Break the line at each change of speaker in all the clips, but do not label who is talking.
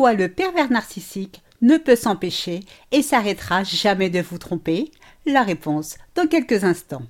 Pourquoi le pervers narcissique ne peut s'empêcher et s'arrêtera jamais de vous tromper? La réponse dans quelques instants.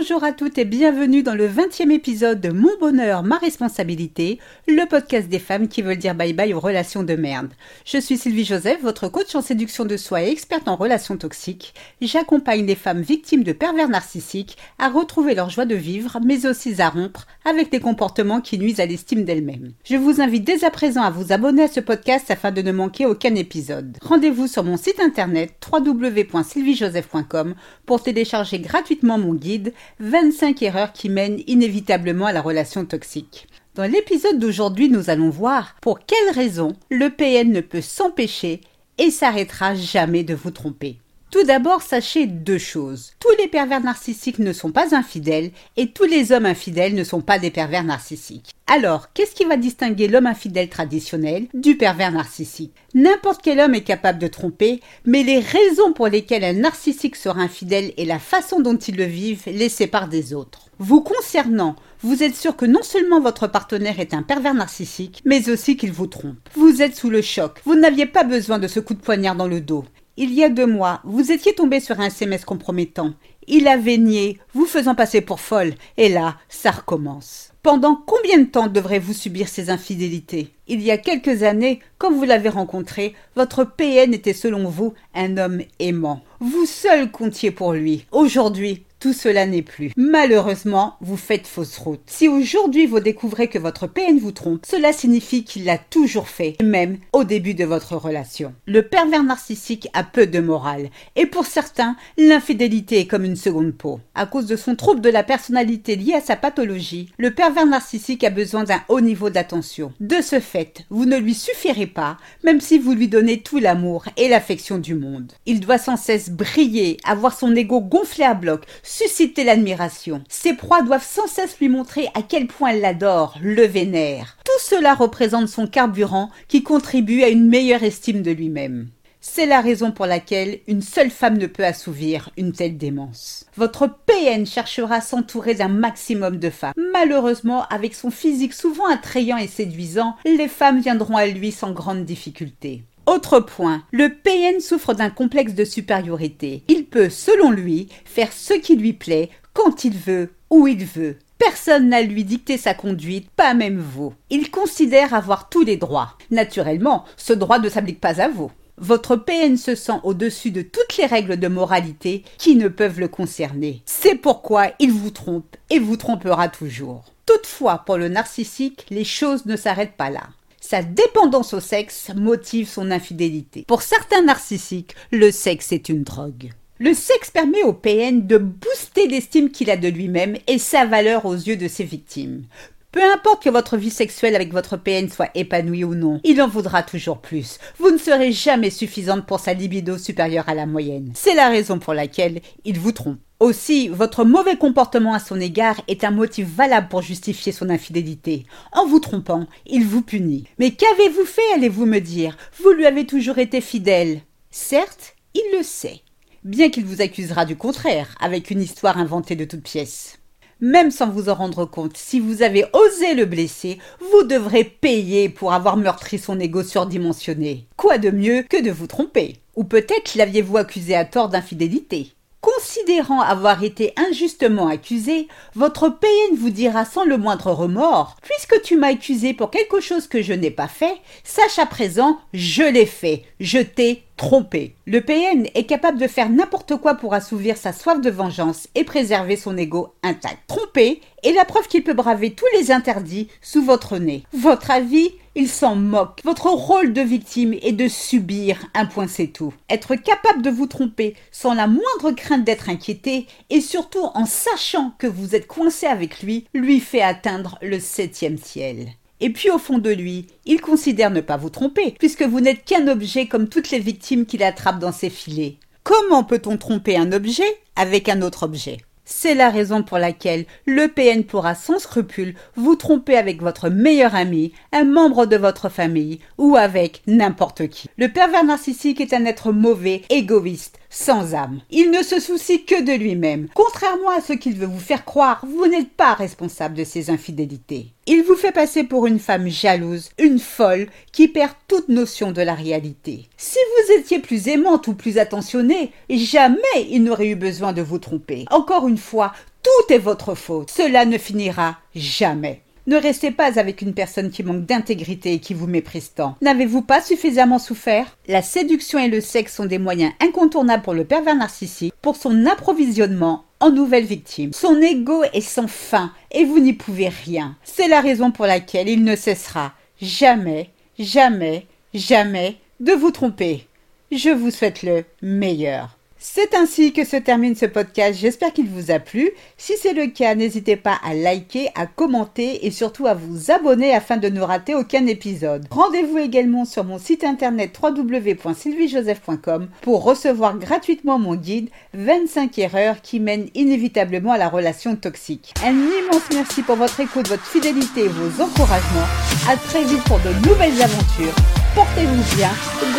Bonjour à toutes et bienvenue dans le 20e épisode de Mon bonheur, ma responsabilité, le podcast des femmes qui veulent dire bye bye aux relations de merde. Je suis Sylvie Joseph, votre coach en séduction de soi et experte en relations toxiques. J'accompagne les femmes victimes de pervers narcissiques à retrouver leur joie de vivre, mais aussi à rompre avec des comportements qui nuisent à l'estime d'elles-mêmes. Je vous invite dès à présent à vous abonner à ce podcast afin de ne manquer aucun épisode. Rendez-vous sur mon site internet www.sylviejoseph.com pour télécharger gratuitement mon guide 25 erreurs qui mènent inévitablement à la relation toxique. Dans l'épisode d'aujourd'hui, nous allons voir pour quelles raisons le PN ne peut s'empêcher et s'arrêtera jamais de vous tromper. Tout d'abord, sachez deux choses. Tous les pervers narcissiques ne sont pas infidèles et tous les hommes infidèles ne sont pas des pervers narcissiques. Alors, qu'est-ce qui va distinguer l'homme infidèle traditionnel du pervers narcissique? N'importe quel homme est capable de tromper, mais les raisons pour lesquelles un narcissique sera infidèle et la façon dont il le vivent les séparent des autres. Vous concernant, vous êtes sûr que non seulement votre partenaire est un pervers narcissique, mais aussi qu'il vous trompe. Vous êtes sous le choc. Vous n'aviez pas besoin de ce coup de poignard dans le dos. Il y a deux mois, vous étiez tombé sur un SMS compromettant. Il avait nié, vous faisant passer pour folle. Et là, ça recommence. Pendant combien de temps devrez-vous subir ces infidélités? Il y a quelques années, quand vous l'avez rencontré, votre PN était selon vous un homme aimant. Vous seul comptiez pour lui. Aujourd'hui, tout cela n'est plus. Malheureusement, vous faites fausse route. Si aujourd'hui vous découvrez que votre PN vous trompe, cela signifie qu'il l'a toujours fait, même au début de votre relation. Le pervers narcissique a peu de morale, et pour certains, l'infidélité est comme une seconde peau. À cause de son trouble de la personnalité lié à sa pathologie, le pervers narcissique a besoin d'un haut niveau d'attention. De ce fait, vous ne lui suffirez pas, même si vous lui donnez tout l'amour et l'affection du monde. Il doit sans cesse briller, avoir son ego gonflé à bloc, susciter l'admiration. Ses proies doivent sans cesse lui montrer à quel point elle l'adore, le vénère. Tout cela représente son carburant qui contribue à une meilleure estime de lui-même. C'est la raison pour laquelle une seule femme ne peut assouvir une telle démence. Votre PN cherchera à s'entourer d'un maximum de femmes. Malheureusement, avec son physique souvent attrayant et séduisant, les femmes viendront à lui sans grande difficulté. Autre point, le PN souffre d'un complexe de supériorité. Il peut, selon lui, faire ce qui lui plaît, quand il veut, où il veut. Personne n'a lui dicté sa conduite, pas même vous. Il considère avoir tous les droits. Naturellement, ce droit ne s'applique pas à vous. Votre PN se sent au-dessus de toutes les règles de moralité qui ne peuvent le concerner. C'est pourquoi il vous trompe et vous trompera toujours. Toutefois, pour le narcissique, les choses ne s'arrêtent pas là. Sa dépendance au sexe motive son infidélité. Pour certains narcissiques, le sexe est une drogue. Le sexe permet au PN de booster l'estime qu'il a de lui-même et sa valeur aux yeux de ses victimes. Peu importe que votre vie sexuelle avec votre PN soit épanouie ou non, il en voudra toujours plus. Vous ne serez jamais suffisante pour sa libido supérieure à la moyenne. C'est la raison pour laquelle il vous trompe. Aussi, votre mauvais comportement à son égard est un motif valable pour justifier son infidélité. En vous trompant, il vous punit. Mais qu'avez-vous fait, allez-vous me dire? Vous lui avez toujours été fidèle. Certes, il le sait. Bien qu'il vous accusera du contraire, avec une histoire inventée de toutes pièces. Même sans vous en rendre compte, si vous avez osé le blesser, vous devrez payer pour avoir meurtri son ego surdimensionné. Quoi de mieux que de vous tromper? Ou peut-être l'aviez-vous accusé à tort d'infidélité? Considérant avoir été injustement accusé, votre PN vous dira sans le moindre remords Puisque tu m'as accusé pour quelque chose que je n'ai pas fait, sache à présent, je l'ai fait, je t'ai trompé. Le PN est capable de faire n'importe quoi pour assouvir sa soif de vengeance et préserver son ego intact. Tromper est la preuve qu'il peut braver tous les interdits sous votre nez. Votre avis il s'en moque. Votre rôle de victime est de subir un point c'est tout. Être capable de vous tromper sans la moindre crainte d'être inquiété et surtout en sachant que vous êtes coincé avec lui lui fait atteindre le septième ciel. Et puis au fond de lui, il considère ne pas vous tromper, puisque vous n'êtes qu'un objet comme toutes les victimes qu'il attrape dans ses filets. Comment peut-on tromper un objet avec un autre objet? C'est la raison pour laquelle le PN pourra sans scrupule vous tromper avec votre meilleur ami, un membre de votre famille ou avec n'importe qui. Le pervers narcissique est un être mauvais, égoïste, sans âme. Il ne se soucie que de lui-même. Contrairement à ce qu'il veut vous faire croire, vous n'êtes pas responsable de ses infidélités. Il vous fait passer pour une femme jalouse, une folle, qui perd toute notion de la réalité. Si vous étiez plus aimante ou plus attentionnée, jamais il n'aurait eu besoin de vous tromper. Encore une fois, tout est votre faute. Cela ne finira jamais. Ne restez pas avec une personne qui manque d'intégrité et qui vous méprise tant. N'avez-vous pas suffisamment souffert? La séduction et le sexe sont des moyens incontournables pour le pervers narcissique pour son approvisionnement en nouvelles victimes. Son ego est sans fin et vous n'y pouvez rien. C'est la raison pour laquelle il ne cessera jamais, jamais, jamais de vous tromper. Je vous souhaite le meilleur. C'est ainsi que se termine ce podcast. J'espère qu'il vous a plu. Si c'est le cas, n'hésitez pas à liker, à commenter et surtout à vous abonner afin de ne rater aucun épisode. Rendez-vous également sur mon site internet www.sylviejoseph.com pour recevoir gratuitement mon guide 25 erreurs qui mènent inévitablement à la relation toxique. Un immense merci pour votre écoute, votre fidélité et vos encouragements. À très vite pour de nouvelles aventures portez-vous bien,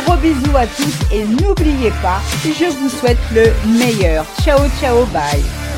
gros bisous à tous et n'oubliez pas, je vous souhaite le meilleur. Ciao ciao bye